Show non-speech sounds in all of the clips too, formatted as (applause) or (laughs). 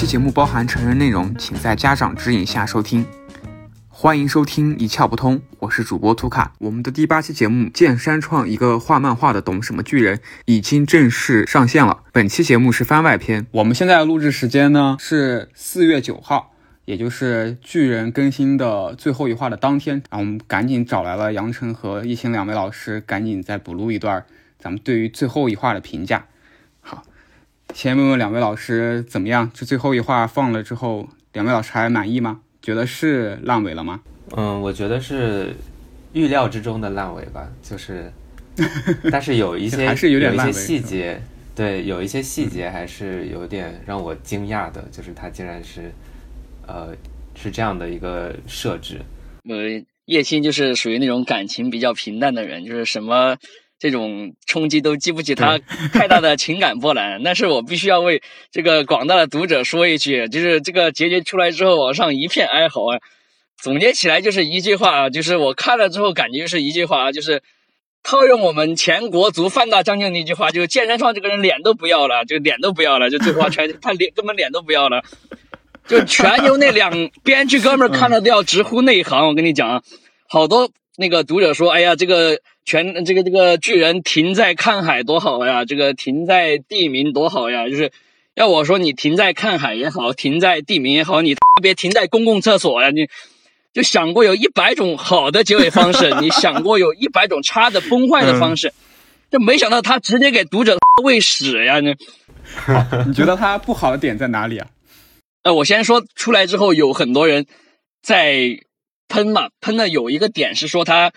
期节目包含成人内容，请在家长指引下收听。欢迎收听一窍不通，我是主播图卡。我们的第八期节目《剑山创一个画漫画的懂什么巨人》已经正式上线了。本期节目是番外篇。我们现在的录制时间呢是四月九号，也就是巨人更新的最后一话的当天。啊我们赶紧找来了杨晨和叶星两位老师，赶紧再补录一段咱们对于最后一话的评价。好，先问问两位老师怎么样？这最后一话放了之后，两位老师还满意吗？觉得是烂尾了吗？嗯，我觉得是预料之中的烂尾吧，就是，(laughs) 但是有一些还是有点一些烂尾细节，对，有一些细节还是有点让我惊讶的，就是他竟然是，呃，是这样的一个设置。呃，叶青就是属于那种感情比较平淡的人，就是什么这种冲击都激不起他太大的情感波澜。但是我必须要为这个广大的读者说一句，就是这个结局出来之后，网上一片哀嚎啊。总结起来就是一句话啊，就是我看了之后感觉是一句话啊，就是套用我们前国足范大将军的一句话，就是剑山创这个人脸都不要了，就脸都不要了，就这话全他脸根本脸都不要了。就全由那两编剧哥们儿看了都要直呼内行。我跟你讲啊，好多那个读者说，哎呀，这个全这个这个巨人停在看海多好呀，这个停在地名多好呀。就是要我说，你停在看海也好，停在地名也好，你特别停在公共厕所呀，你就想过有一百种好的结尾方式，(laughs) 你想过有一百种差的崩坏的方式，就没想到他直接给读者喂屎呀！你 (laughs) 你觉得他不好的点在哪里啊？(laughs) 呃，我先说出来之后，有很多人在喷嘛，喷的有一个点是说他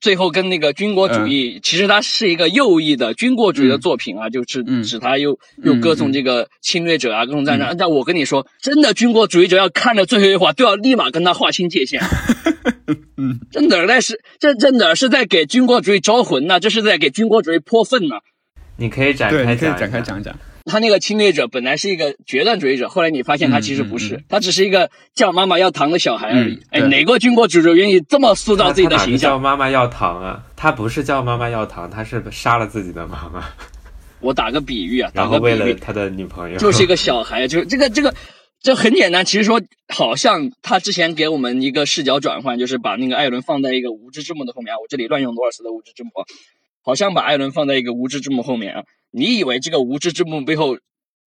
最后跟那个军国主义，其实它是一个右翼的军国主义的作品啊，就是嗯指他又又歌颂这个侵略者啊，各种战争。但我跟你说，真的军国主义者要看着最后一话，都要立马跟他划清界限。(laughs) 嗯，这哪儿在是这这哪儿是在给军国主义招魂呢？这是在给军国主义泼粪呢。你可以展对，开。展开讲讲。他那个侵略者本来是一个决断主义者，后来你发现他其实不是，嗯嗯嗯他只是一个叫妈妈要糖的小孩而已。哎，哪个军国主义者愿意这么塑造自己的形象叫？妈妈要糖啊？他不是叫妈妈要糖，他是杀了自己的妈妈，我打个比喻啊，打 (laughs) 然后个比喻，为了他的女朋友，就是一个小孩，就是这个这个。这很简单，其实说好像他之前给我们一个视角转换，就是把那个艾伦放在一个无知之幕的后面啊。我这里乱用罗尔斯的无知之幕啊，好像把艾伦放在一个无知之幕后面啊。你以为这个无知之幕背后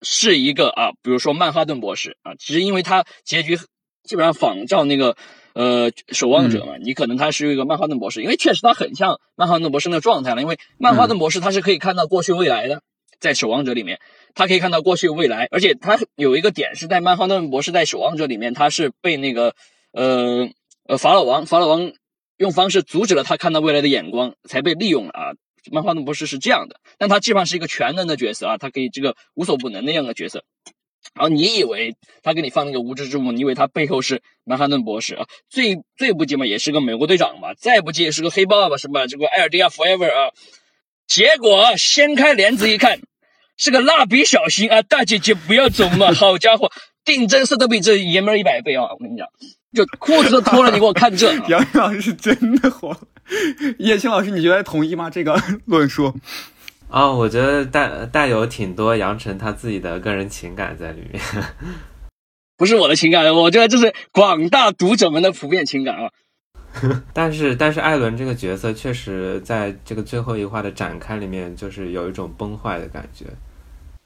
是一个啊，比如说曼哈顿博士啊，其实因为他结局基本上仿照那个呃守望者嘛，你可能他是一个曼哈顿博士，因为确实他很像曼哈顿博士那个状态了，因为曼哈顿博士他是可以看到过去未来的，在守望者里面。他可以看到过去未来，而且他有一个点是在曼哈顿博士在守望者里面，他是被那个呃呃法老王法老王用方式阻止了他看到未来的眼光，才被利用了啊。曼哈顿博士是这样的，但他基本上是一个全能的角色啊，他可以这个无所不能那样的角色。然后你以为他给你放那个无知之幕，你以为他背后是曼哈顿博士啊？最最不济嘛也是个美国队长嘛，再不济也是个黑豹吧，是吧？这个艾尔迪亚 forever 啊。结果掀开帘子一看。是个蜡笔小新啊！大姐姐不要走嘛！好家伙，定真色都比这爷们儿一百倍啊！我跟你讲，就裤子都脱了，你给我看这。杨洋是真的火，(laughs) 叶青老师，你觉得同意吗？这个 (laughs) 论述？啊、我觉得带带有挺多杨晨他自己的个人情感在里面。(laughs) 不是我的情感，我觉得这是广大读者们的普遍情感啊。但是，但是艾伦这个角色确实在这个最后一话的展开里面，就是有一种崩坏的感觉。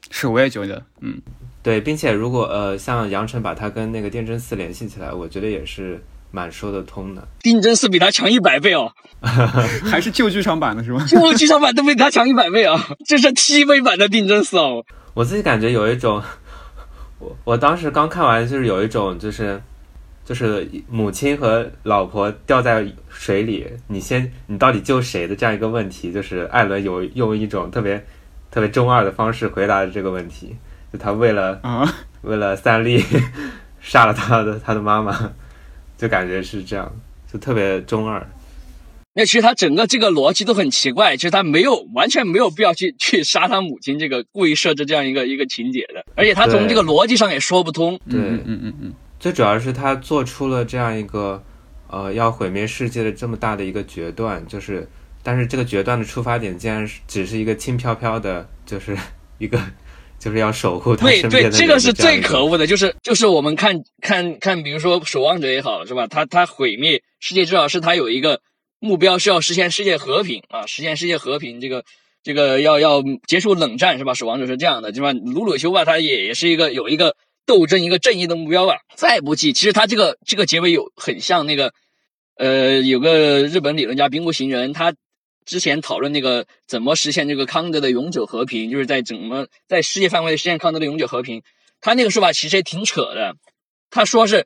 是，我也觉得，嗯，对，并且如果呃，像杨晨把他跟那个电真寺联系起来，我觉得也是蛮说得通的。定真寺比他强一百倍哦，(laughs) 还是旧剧场版的是吗？旧剧场版都比他强一百倍啊！这是 TV 版的定真寺哦。我自己感觉有一种，(laughs) 我我当时刚看完，就是有一种就是。就是母亲和老婆掉在水里，你先你到底救谁的这样一个问题，就是艾伦有用一种特别特别中二的方式回答了这个问题，就他为了啊，为了三笠 (laughs) 杀了他的他的妈妈，就感觉是这样，就特别中二。那其实他整个这个逻辑都很奇怪，其实他没有完全没有必要去去杀他母亲，这个故意设置这样一个一个情节的，而且他从这个逻辑上也说不通。对嗯嗯嗯嗯，最主要是他做出了这样一个呃要毁灭世界的这么大的一个决断，就是但是这个决断的出发点竟然是只是一个轻飘飘的，就是 (laughs) 一个就是要守护他对对，身边的人这个是最可恶的，就是就是我们看看看，比如说守望者也好，是吧？他他毁灭世界，至少是他有一个目标是要实现世界和平啊，实现世界和平，这个这个要要结束冷战，是吧？守望者是这样的，对吧？鲁鲁修吧，他也也是一个有一个斗争、一个正义的目标吧。再不济，其实他这个这个结尾有很像那个，呃，有个日本理论家兵库行人，他之前讨论那个怎么实现这个康德的永久和平，就是在怎么在世界范围内实现康德的永久和平。他那个说法其实也挺扯的，他说是，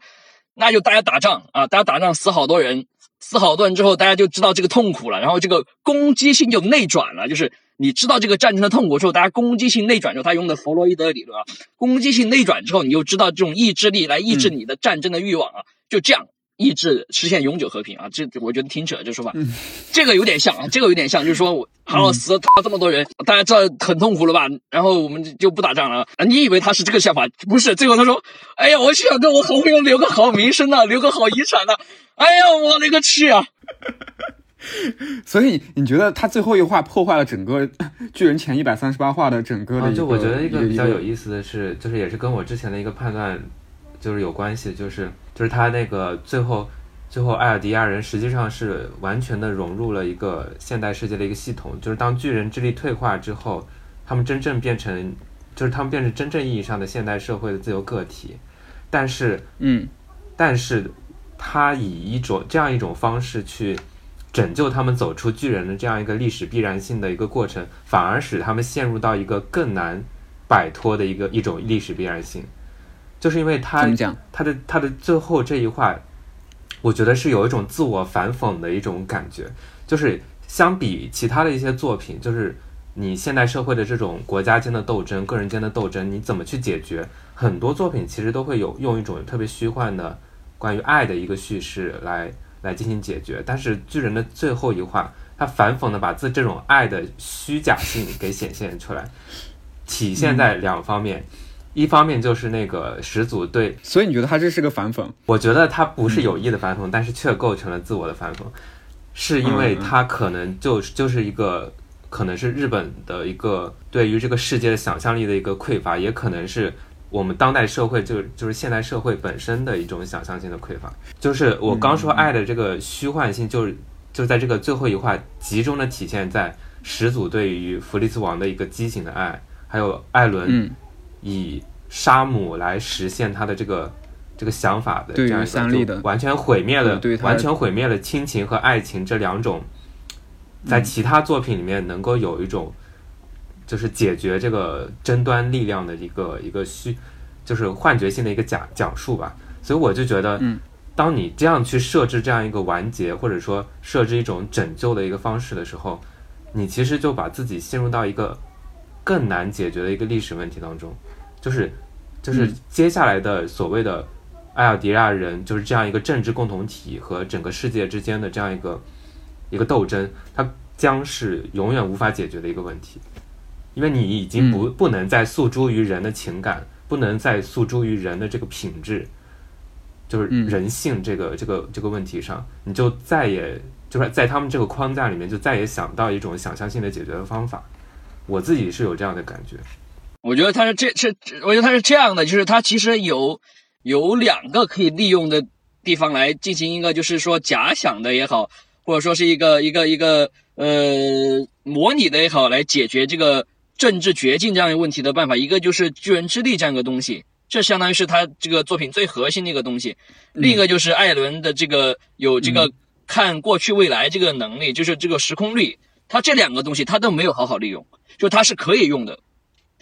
那就大家打仗啊，大家打仗死好多人，死好多人之后，大家就知道这个痛苦了，然后这个攻击性就内转了，就是你知道这个战争的痛苦之后，大家攻击性内转之后，他用的弗洛伊德理论啊，攻击性内转之后，你就知道这种意志力来抑制你的战争的欲望啊，就这样。抑制实现永久和平啊，这我觉得挺扯这说法，这个有点像啊，这个有点像，就是说我韩老师他这么多人，大家知道很痛苦了吧？然后我们就不打仗了啊？你以为他是这个想法？不是，最后他说：“哎呀，我想跟我好朋友留个好名声呐，留个好遗产呐。”哎呀，我勒个去啊！(laughs) 所以你觉得他最后一话破坏了整个巨人前一百三十八话的整个的啊，就我觉得一个比较有。意思的是，就是也是跟我之前的一个判断就是有关系，就是就是他那个最后最后艾尔迪亚人实际上是完全的融入了一个现代世界的一个系统，就是当巨人智力退化之后，他们真正变成就是他们变成真正意义上的现代社会的自由个体，但是嗯。但是他以一种这样一种方式去拯救他们走出巨人的这样一个历史必然性的一个过程，反而使他们陷入到一个更难摆脱的一个一种历史必然性，就是因为他怎么讲？他的他的最后这一话，我觉得是有一种自我反讽的一种感觉，就是相比其他的一些作品，就是你现代社会的这种国家间的斗争、个人间的斗争，你怎么去解决？很多作品其实都会有用一种特别虚幻的关于爱的一个叙事来来进行解决，但是巨人的最后一话，他反讽的把自这种爱的虚假性给显现出来，体现在两方面。一方面就是那个始祖对所以你觉得他这是个反讽？我觉得他不是有意的反讽，但是却构成了自我的反讽，是因为他可能就就是一个，可能是日本的一个对于这个世界的想象力的一个匮乏，也可能是我们当代社会就就是现代社会本身的一种想象性的匮乏。就是我刚说爱的这个虚幻性，就是就在这个最后一话集中的体现在始祖对于弗利兹王的一个畸形的爱，还有艾伦嗯，以杀母来实现他的这个这个想法的这样一三笠的个完全毁灭了完全毁灭了亲情和爱情这两种，在嗯其他作品里面能够有一种就是解决这个争端力量的一个一个虚，就是幻觉性的一个讲讲述吧。所以我就觉得，嗯，当你这样去设置这样一个完结，或者说设置一种拯救的一个方式的时候，你其实就把自己陷入到一个更难解决的一个历史问题当中，就是就是嗯。接下来的所谓的艾尔迪亚人就是这样一个政治共同体和整个世界之间的这样一个一个斗争，它将是永远无法解决的一个问题，因为你已经不、不能再诉诸于人的情感，不能再诉诸于人的这个品质，就是嗯。人性这个、这个这个问题上，你就再也就是在他们这个框架里面就再也想不到一种想象性的解决的方法。我自己是有这样的感觉，我觉得他是这这，我觉得他是这样的，就是他其实有有两个可以利用的地方来进行一个，就是说假想的也好，或者说是一个一个一个呃模拟的也好，来解决这个政治绝境这样一个问题的办法。一个就是巨人之力这样一个东西，这相当于是他这个作品最核心的一个东西。另一个就是艾伦的这个有这个看过去未来这个能力，就是这个时空力。他这两个东西他都没有好好利用，就它是可以用的。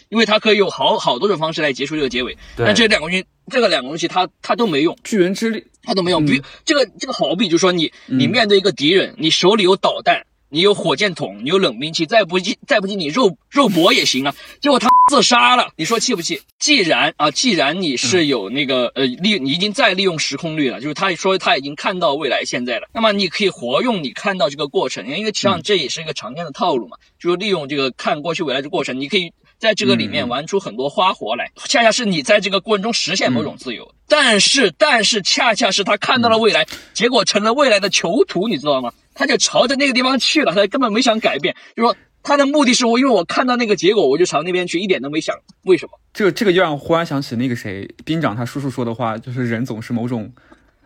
因为它可以用好好多种方式来结束这个结尾，对。但这两个东西，这个两个东西它它都没用，巨人之力，它都没用。比如这个这个好比，就是说你嗯。你面对一个敌人，你手里有导弹，你有火箭筒，你有冷兵器，再不济再不济你肉肉搏也行啊。结果他自杀了，你说气不气？既然啊，既然你是有那个呃利，你已经在利用时空率了，就是他说他已经看到未来现在了，那么你可以活用你看到这个过程，因为实际上这也是一个常见的套路嘛，就是利用这个看过去未来的过程，你可以。在这个里面玩出很多花活来，恰恰是你在这个过程中实现某种自由。但是，但是恰恰是他看到了未来，结果成了未来的囚徒，你知道吗？他就朝着那个地方去了，他根本没想改变。就说他的目的是我，因为我看到那个结果，我就朝那边去，一点都没想为什么。这个这个就让我忽然想起那个谁兵长他叔叔说的话，就是人总是某种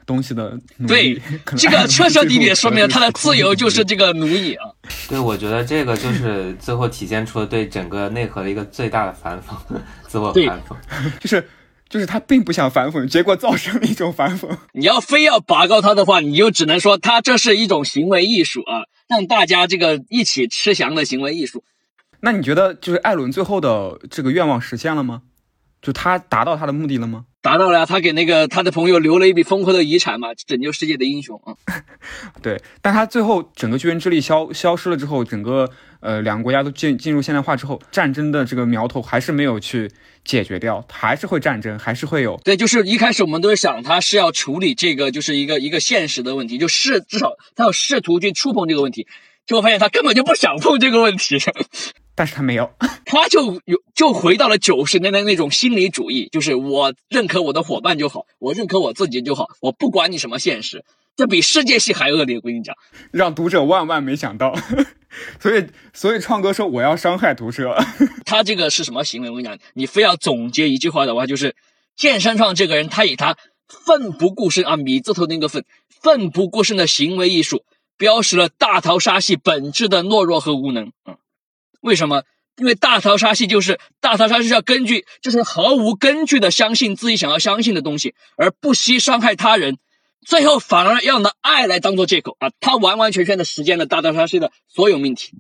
东西的奴对隶。可能这个爱彻彻底底说明了他的自由就是这个奴役啊。对，我觉得这个就是最后体现出了对整个内核的一个最大的反讽，(laughs) 自我反讽。(laughs) 就是就是他并不想反讽，结果造成了一种反讽。(laughs) 你要非要拔高他的话，你就只能说他这是一种行为艺术啊，让大家这个一起吃翔的行为艺术。那你觉得就是艾伦最后的这个愿望实现了吗？就他达到他的目的了吗？达到了呀，他给那个他的朋友留了一笔丰厚的遗产嘛，拯救世界的英雄啊。(laughs) 对，但他最后整个巨人之力消消失了之后，整个呃两个国家都进进入现代化之后，战争的这个苗头还是没有去解决掉，还是会战争，还是会有。对，就是一开始我们都是想他是要处理这个，就是一个一个现实的问题，就试至少他要试图去触碰这个问题，结果发现他根本就不想碰这个问题，但是他没有，他就有就回到了九十年代那种心理主义，就是我认可我的伙伴就好，我认可我自己就好，我不管你什么现实，这比世界系还恶劣，我跟你讲。让读者万万没想到。(laughs) 所以，所以创哥说我要伤害读者。他这个是什么行为？我跟你讲，你非要总结一句话的话，就是剑山创这个人，他以他奋不顾身啊，米字头那个奋，奋不顾身的行为艺术，标识了大逃杀系本质的懦弱和无能。嗯，为什么？因为大逃杀系就是大逃杀是要根据，就是毫无根据的相信自己想要相信的东西，而不惜伤害他人，最后反而要拿爱来当做借口啊！他完完全全的实践了大逃杀系的所有命题。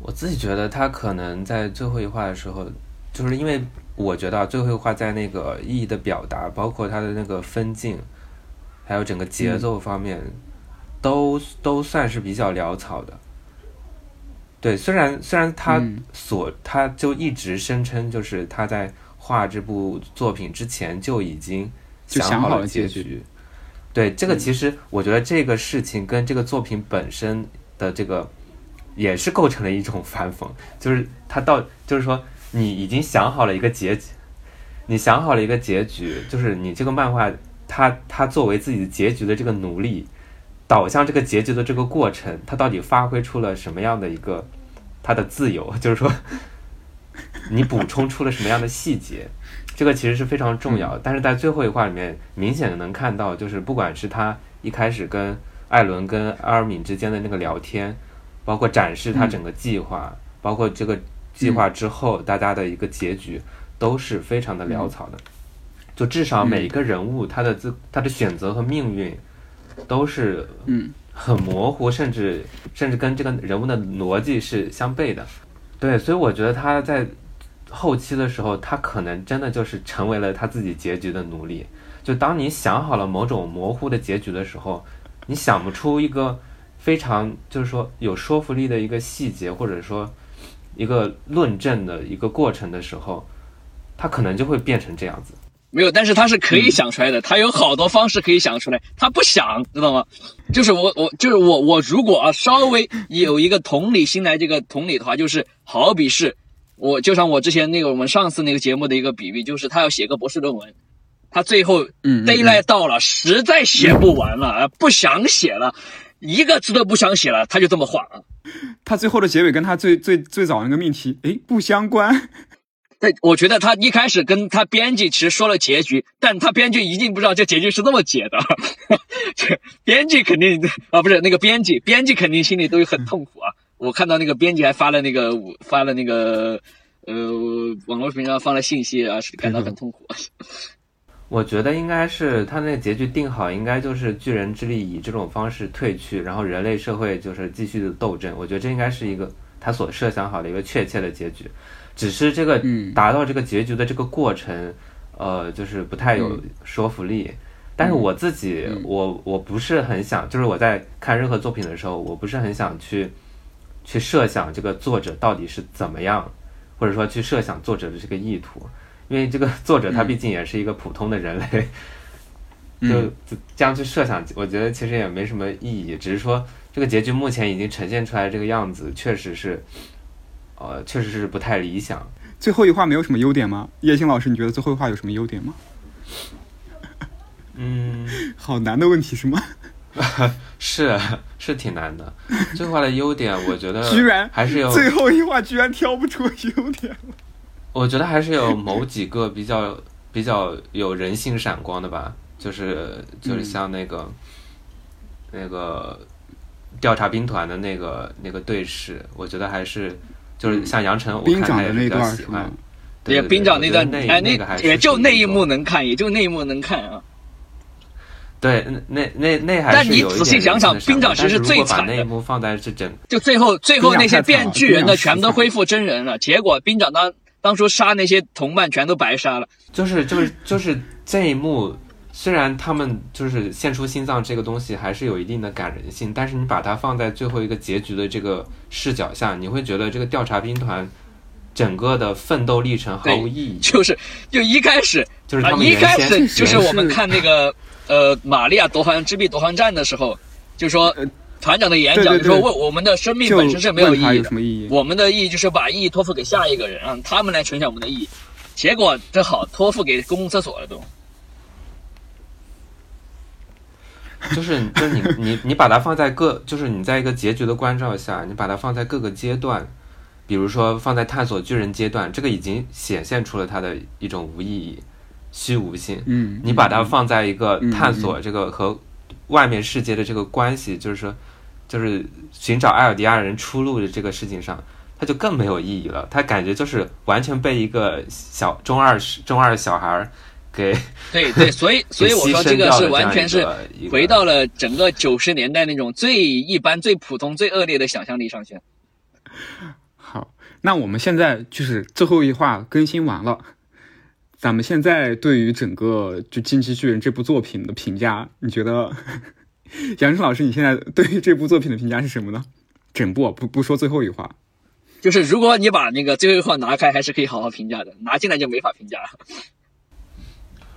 我自己觉得他可能在最后一话的时候，就是因为我觉得最后一话在那个意义的表达，包括他的那个分镜，还有整个节奏方面，都都算是比较潦草的。对，虽然虽然他嗯。所、他就一直声称，就是他在画这部作品之前就已经想好好了了结局结局。对，这个其实我觉得这个事情跟这个作品本身的这个也是构成了一种反讽，就是他到就是说你已经想好了一个结局，你想好了一个结局，就是你这个漫画他他作为自己的结局的这个努力，导向这个结局的这个过程，它到底发挥出了什么样的一个它的自由？就是说，(laughs) 你补充出了什么样的细节？这个其实是非常重要的。但是在最后一话里面，明显的能看到，就是不管是他一开始跟艾伦跟阿尔敏之间的那个聊天，包括展示他整个计划，包括这个计划之后大家的一个结局，都是非常的潦草的。就至少每一个人物他的自他的选择和命运都是嗯很模糊，甚至甚至跟这个人物的逻辑是相悖的。对，所以我觉得他在后期的时候，他可能真的就是成为了他自己结局的奴隶。就当你想好了某种模糊的结局的时候，你想不出一个非常就是说有说服力的一个细节，或者说一个论证的一个过程的时候，他可能就会变成这样子。没有，但是他是可以想出来的，他有好多方式可以想出来，他不想，知道吗？就是我我就是我我如果啊稍微有一个同理心来这个同理的话，就是好比是我就像我之前那个我们上次那个节目的一个比喻，就是他要写个博士论文，他最后嗯嗯 d a y l i g h t 到了，实在写不完了，啊，不想写了，一个字都不想写了，他就这么画啊。他最后的结尾跟他最最最早那个命题，诶，不相关。对，我觉得他一开始跟他编辑其实说了结局，但他编剧一定不知道这结局是这么解的。(laughs) 编剧肯定啊，不是那个编辑，编辑肯定心里都有很痛苦啊。我看到那个编辑还发了那个发了那个呃网络平台上发了信息啊，是感到很痛苦。我觉得应该是他那个结局定好，应该就是巨人之力以这种方式退去，然后人类社会就是继续的斗争。我觉得这应该是一个他所设想好的一个确切的结局，只是这个嗯。达到这个结局的这个过程，呃，就是不太有说服力。但是我自己，嗯。我我不是很想，就是我在看任何作品的时候，我不是很想去去设想这个作者到底是怎么样，或者说去设想作者的这个意图，因为这个作者他嗯。毕竟也是一个普通的人类，就这样去设想，我觉得其实也没什么意义，只是说这个结局目前已经呈现出来这个样子，确实是，呃，确实是不太理想。最后一话没有什么优点吗？叶星老师，你觉得最后一话有什么优点吗？嗯，(laughs) 好难的问题是吗？(laughs) 是是挺难的。最后话的优点，我觉得 (laughs) 居然还是有，最后一话居然挑不出优点了。我觉得还是有某几个比较比较有人性闪光的吧，就是就是像那个、那个调查兵团的那个那个对视，我觉得还是就是像杨晨，我兵看他也比较长的那段喜欢是吗。？也对对兵长那段，哎，那那个还也就那一幕能看，也就那一幕能看啊。对，那那那还但你是有一仔细想想兵长其实最惨的那一幕放在这整就最后最后那些变巨人的全都恢复真人了，结果兵长当当初杀那些同伴全都白杀了。就是就是就是这一幕，虽然他们就是献出心脏这个东西还是有一定的感人性，但是你把它放在最后一个结局的这个视角下，你会觉得这个调查兵团整个的奋斗历程毫无意义。就是就一开始啊，就是他们一开始就是我们看那个呃玛利亚夺还之臂夺还战的时候，就说呃团长的演讲就说为我们的生命本身是没有意义的有什，么意义？我们的意义就是把意义托付给下一个人，让他们来承享我们的意义。结果这好托付给公共厕所了都。就是就是你你你把它放在各，就是你在一个结局的关照下，你把它放在各个阶段，比如说放在探索巨人阶段，这个已经显现出了它的一种无意义、虚无性。嗯，你把它放在一个嗯探索这个和外面世界的这个关系，就是说，就是寻找艾尔迪亚人出路的这个事情上，它就更没有意义了。它感觉就是完全被一个小中二中二小孩儿给 (laughs) 对对，所以所以我说这个是完全是是回到了整个九十年代那种最一般、最普通、最恶劣的想象力上去。好，那我们现在就是最后一话更新完了，咱们现在对于整个就《进击巨人》这部作品的评价，你觉得 (laughs) 杨晨老师你现在对于这部作品的评价是什么呢？整部不不说最后一话，就是如果你把那个最后一话拿开，还是可以好好评价的；拿进来就没法评价了。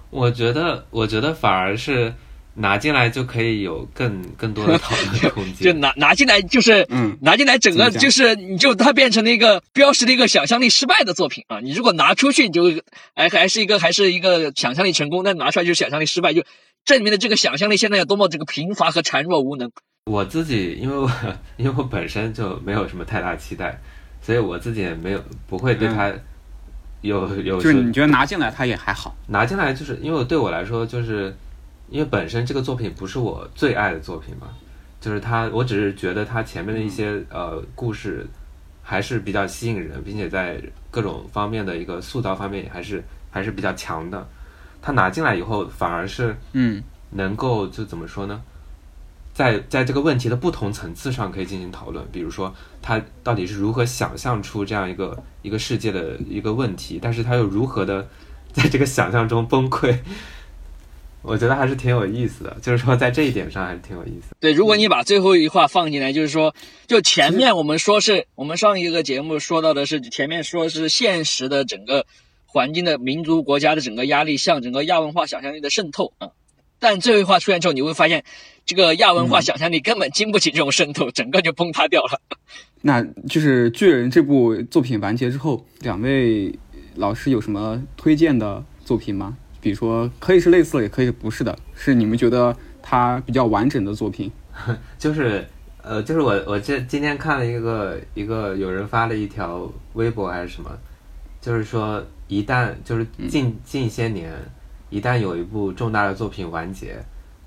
我觉得，我觉得反而是拿进来就可以有更更多的讨论空间 (laughs) 就。拿拿进来就是，嗯拿进来整个就是，你就它变成了一个标识的一个想象力失败的作品啊！你如果拿出去，你就哎还是一个还是一个想象力成功，但拿出来就是想象力失败，就证明了这个想象力现在有多么这个贫乏和孱弱无能。我自己，因为我因为我本身就没有什么太大期待，所以我自己也没有不会对它有、有就是你觉得拿进来它也还好，拿进来，就是因为对我来说，就是因为本身这个作品不是我最爱的作品嘛，就是它，我只是觉得它前面的一些呃故事还是比较吸引人，并且在各种方面的一个塑造方面也还是还是比较强的。它拿进来以后，反而是嗯能够就怎么说呢？在在这个问题的不同层次上可以进行讨论，比如说他到底是如何想象出这样一个一个世界的一个问题，但是他又如何的在这个想象中崩溃，我觉得还是挺有意思的。就是说在这一点上还是挺有意思的。对，如果你把最后一句话放进来，就是说，就前面我们说是我们上一个节目说到的是前面说是现实的整个环境的民族国家的整个压力向整个亚文化想象力的渗透啊，但最后一话出现之后，你会发现这个亚文化想象力根本经不起这种渗透，整个就崩塌掉了。那就是《巨人》这部作品完结之后，两位老师有什么推荐的作品吗？比如说，可以是类似的，也可以不是的，是你们觉得它比较完整的作品。(laughs) 就是呃，就是我我这今天看了一个一个有人发了一条微博还是什么，就是说一旦就是近、近些年，一旦有一部重大的作品完结，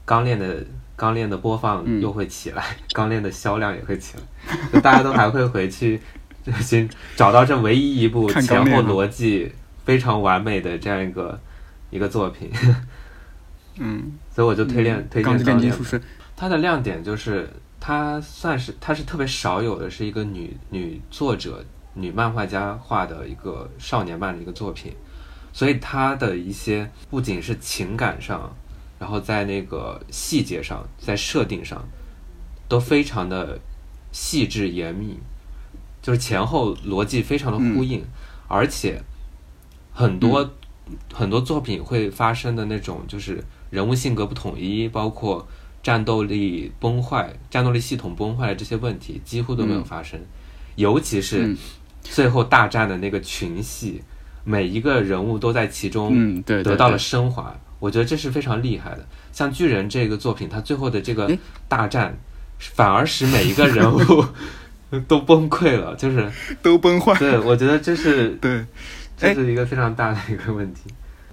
钢炼的钢炼的播放嗯。又会起来，钢炼的销量也会起来，就大家都还会回去 (laughs) 寻找到这唯一一部前后逻辑非常完美的这样一个一个作品，嗯，所以我就推荐、推荐钢炼。它的亮点就是它算是它是特别少有的，是一个女女作者、女漫画家画的一个少年漫的一个作品，所以他的一些不仅是情感上，然后在那个细节上，在设定上都非常的细致严密，就是前后逻辑非常的呼应，而且很多、很多作品会发生的那种就是人物性格不统一，包括战斗力崩坏、战斗力系统崩坏的这些问题几乎都没有发生，尤其是嗯。最后大战的那个群戏，每一个人物都在其中嗯，得到了对升华。我觉得这是非常厉害的。像巨人这个作品，它最后的这个大战，反而使每一个人物 (laughs) 都崩溃了，就是 (laughs) 都崩坏。对我觉得这是 (laughs) 对，这是一个非常大的一个问题。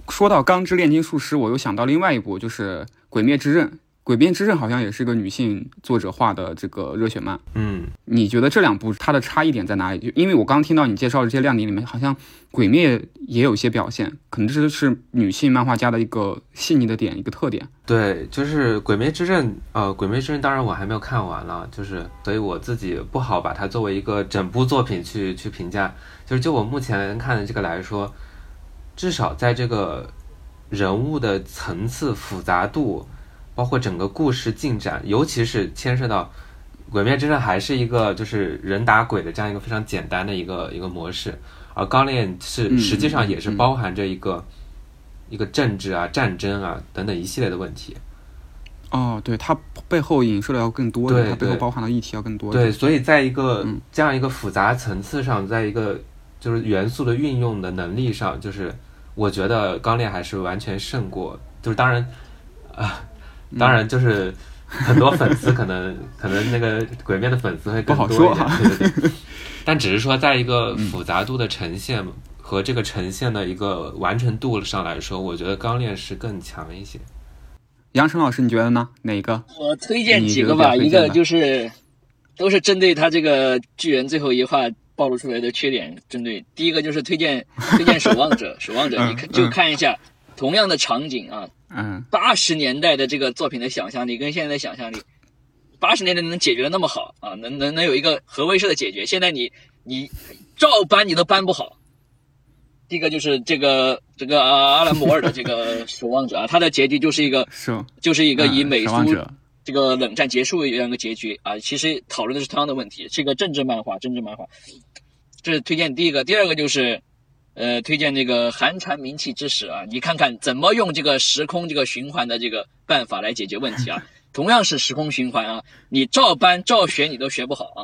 说到《钢之炼金术师》，我又想到另外一部，就是《鬼灭之刃》。《鬼灭之刃》好像也是个女性作者画的这个热血漫。嗯，你觉得这两部它的差异点在哪里？就因为我刚听到你介绍的这些亮点里面，好像《鬼灭》也有一些表现，可能这是女性漫画家的一个细腻的点，一个特点。对，就是《鬼灭之刃》呃，《鬼灭之刃》当然我还没有看完了，就是所以我自己不好把它作为一个整部作品去去评价。就是就我目前看的这个来说，至少在这个人物的层次复杂度，包括整个故事进展，尤其是牵涉到《鬼灭之刃》还是一个就是人打鬼的这样一个非常简单的一个一个模式，而《钢炼》是嗯实际上也是嗯包含着一个、一个政治啊、战争啊等等一系列的问题。哦，对，它背后影射的要更多它背后包含的议题要更多。对，，所以在一个嗯这样一个复杂层次上，在一个就是元素的运用的能力上，就是我觉得钢炼还是完全胜过。就是当然啊、当然就是很多粉丝可能可能那个鬼面的粉丝会更不好多一点，(laughs) 说哈对对对。但只是说，在一个复杂度的呈现和这个呈现的一个完成度上来说，我觉得钢炼是更强一些。杨晨老师，你觉得呢？哪个？我推荐几个吧，一个就是都是针对他这个巨人最后一话暴露出来的缺点，针对第一个就是推荐推荐守望者，(laughs) 守望者你看嗯就看一下同样的场景啊，嗯，八十年代的这个作品的想象力跟现在的想象力，八十年代能解决的那么好啊，能能能有一个核威慑的解决，现在你你照搬你都搬不好。第一个就是这个这个啊阿兰摩尔的这个守望者啊，(laughs) 他的结局就是一个是就是一个以嗯美苏这个冷战结束的这样一个结局啊，其实讨论的是同样的问题，是一个政治漫画，政治漫画。这是推荐第一个，第二个就是，呃，推荐这个寒蝉鸣泣之时啊，你看看怎么用这个时空这个循环的这个办法来解决问题啊。(laughs) 同样是时空循环啊，你照搬照学你都学不好啊，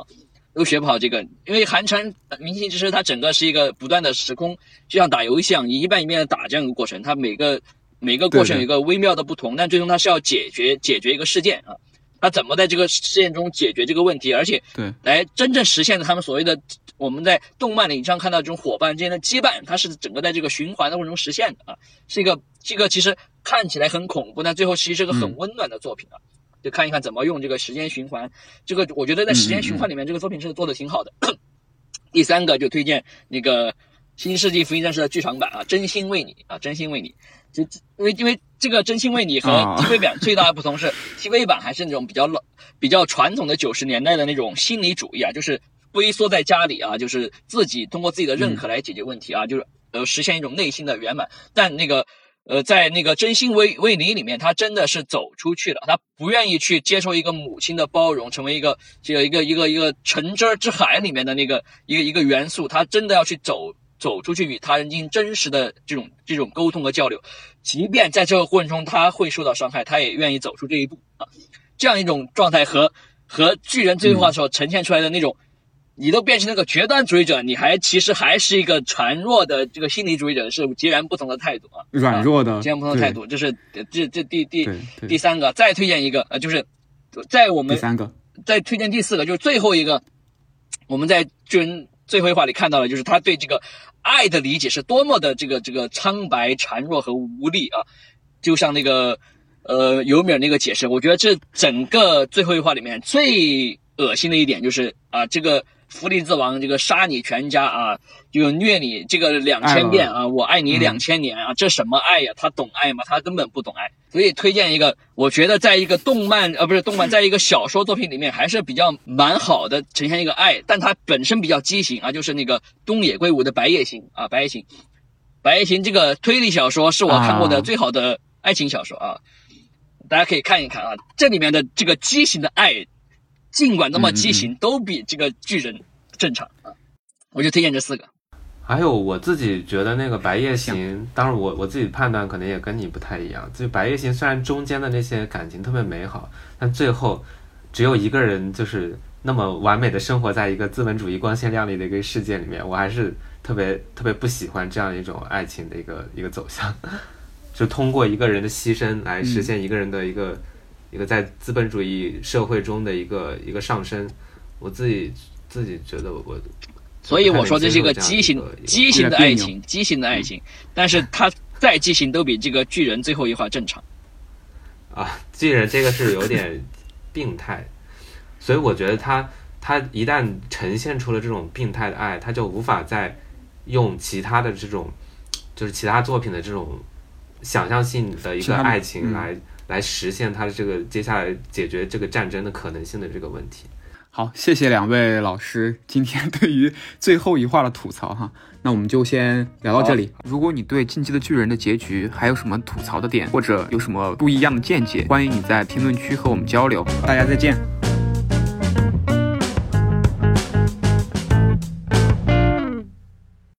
都学不好这个，因为寒蝉鸣泣之时它整个是一个不断的时空，就像打游戏一样，你一遍一遍的打这样一个过程，它每个每个过程有一个微妙的不同，但最终它是要解决解决一个事件啊，它怎么在这个事件中解决这个问题，而且对来真正实现了他们所谓的我们在动漫里上看到这种伙伴之间的羁绊，它是整个在这个循环的过程中实现的啊，是一个这个其实看起来很恐怖，但最后其实是个很温暖的作品啊。就看一看怎么用这个时间循环，这个我觉得在时间循环里面，这个作品是做的挺好的。(coughs) 第三个就推荐那个《新世纪福音战士》的剧场版啊，真心为你啊，真心为你。就因为因为这个真心为你和啊 TV 版最大的不同是、(laughs) TV 版还是那种比较老、比较传统的九十年代的那种心理主义啊，就是龟缩在家里啊，就是自己通过自己的认可来解决问题啊，就是呃实现一种内心的圆满。但那个呃，在那个真心为为你里面，他真的是走出去了，他不愿意去接受一个母亲的包容，成为一个这个一个一个一个橙汁儿之海里面的那个一个一个元素，他真的要去走走出去，与他人进行真实的这种这种沟通和交流，即便在这个过程中他会受到伤害，他也愿意走出这一步。啊，这样一种状态和和巨人这句话所呈现出来的那种。你都变成那个决断主义者，你还其实还是一个孱弱的这个心理主义者，是截然不同的态度啊。软弱的，截然不同的态度，这是这这第第第三个，再推荐一个，呃，就是在我们第三个，再推荐第四个，就是最后一个，我们在巨人最后一话里看到了，就是他对这个爱的理解是多么的这个这个苍白、孱弱和无力啊，就像那个呃尤米尔那个解释，我觉得这整个最后一话里面最恶心的一点就是啊，这个弗利之王这个杀你全家啊，就虐你这个两千遍啊，我爱你嗯两千年啊，这什么爱呀？他懂爱吗？他根本不懂爱。所以推荐一个，我觉得在一个动漫呃不是动漫，在一个小说作品里面还是比较蛮好的呈现一个爱，但它本身比较畸形啊，就是那个东野圭吾的《白夜行》啊，《白夜行》，《白夜行》这个推理小说是我看过的啊最好的爱情小说啊，大家可以看一看啊，这里面的这个畸形的爱，尽管那么畸形，都比这个巨人正常啊。我就推荐这四个。还有我自己觉得那个《白夜行》，当然我我自己判断可能也跟你不太一样。就《白夜行》虽然中间的那些感情特别美好，但最后只有一个人就是那么完美的生活在一个资本主义光鲜亮丽的一个世界里面，我还是特别特别不喜欢这样一种爱情的一个一个走向。(laughs) 就通过一个人的牺牲来实现一个人的一个、一个在资本主义社会中的一个一个上升。我自己自己觉得我，所以我说这是一个畸形畸形的爱情，畸形的爱情，但是他再畸形都比这个巨人最后一话正常。啊，巨人这个是有点病态，所以我觉得他他一旦呈现出了这种病态的爱，他就无法再用其他的这种就是其他作品的这种想象性的一个爱情嗯来、实现他的这个接下来解决这个战争的可能性的这个问题。好，谢谢两位老师今天对于最后一话的吐槽哈。那我们就先聊到这里。如果你对《进击的巨人》的结局还有什么吐槽的点，或者有什么不一样的见解，欢迎你在评论区和我们交流。大家再见。